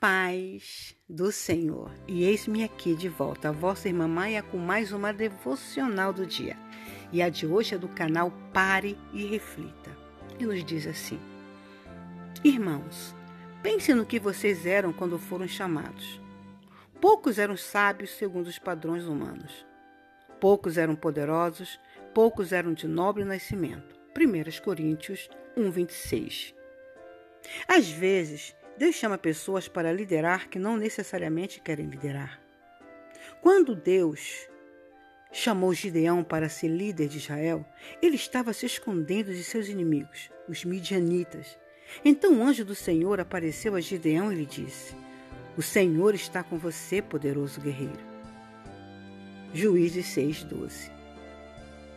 paz do Senhor. E eis-me aqui de volta, a vossa irmã Maia, com mais uma devocional do dia. E a de hoje é do canal Pare e Reflita. E nos diz assim: Irmãos, pense no que vocês eram quando foram chamados. Poucos eram sábios segundo os padrões humanos. Poucos eram poderosos, poucos eram de nobre nascimento. 1 Coríntios 1, 26. Às vezes, Deus chama pessoas para liderar que não necessariamente querem liderar. Quando Deus chamou Gideão para ser líder de Israel, ele estava se escondendo de seus inimigos, os midianitas. Então o anjo do Senhor apareceu a Gideão e lhe disse: O Senhor está com você, poderoso guerreiro. Juízes 6:12.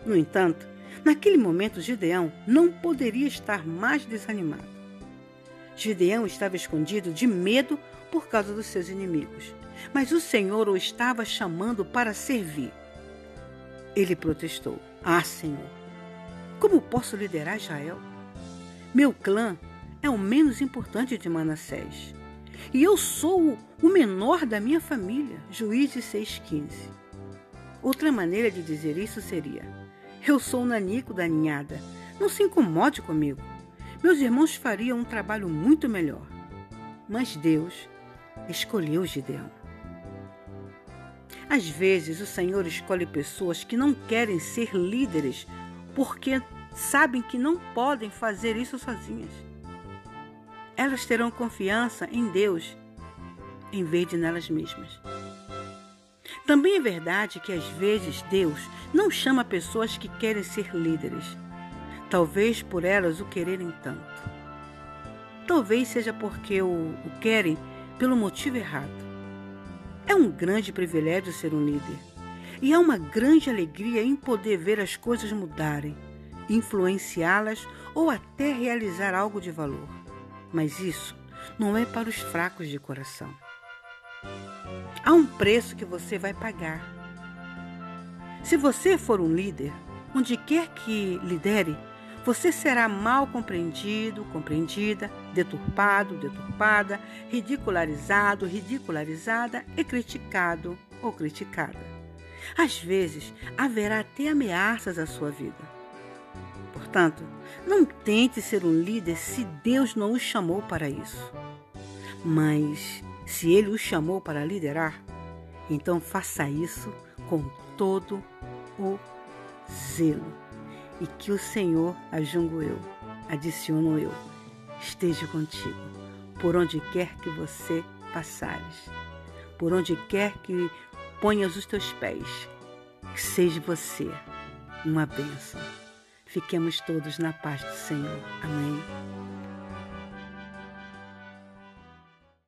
No entanto, naquele momento Gideão não poderia estar mais desanimado. Gideão estava escondido de medo por causa dos seus inimigos, mas o Senhor o estava chamando para servir. Ele protestou: Ah, Senhor, como posso liderar Israel? Meu clã é o menos importante de Manassés. E eu sou o menor da minha família. Juízes 6,15. Outra maneira de dizer isso seria: Eu sou o nanico da ninhada. Não se incomode comigo. Meus irmãos fariam um trabalho muito melhor. Mas Deus escolheu Gideão. Às vezes, o Senhor escolhe pessoas que não querem ser líderes porque sabem que não podem fazer isso sozinhas. Elas terão confiança em Deus em vez de nelas mesmas. Também é verdade que às vezes Deus não chama pessoas que querem ser líderes talvez por elas o quererem tanto. Talvez seja porque o, o querem pelo motivo errado. É um grande privilégio ser um líder. E há uma grande alegria em poder ver as coisas mudarem, influenciá-las ou até realizar algo de valor. Mas isso não é para os fracos de coração. Há um preço que você vai pagar. Se você for um líder, onde quer que lidere, você será mal compreendido, compreendida, deturpado, deturpada, ridicularizado, ridicularizada e criticado ou criticada. Às vezes, haverá até ameaças à sua vida. Portanto, não tente ser um líder se Deus não o chamou para isso. Mas, se Ele o chamou para liderar, então faça isso com todo o zelo e que o Senhor, ajungo eu, adiciono eu, esteja contigo, por onde quer que você passares, por onde quer que ponhas os teus pés, que seja você uma bênção. Fiquemos todos na paz do Senhor. Amém.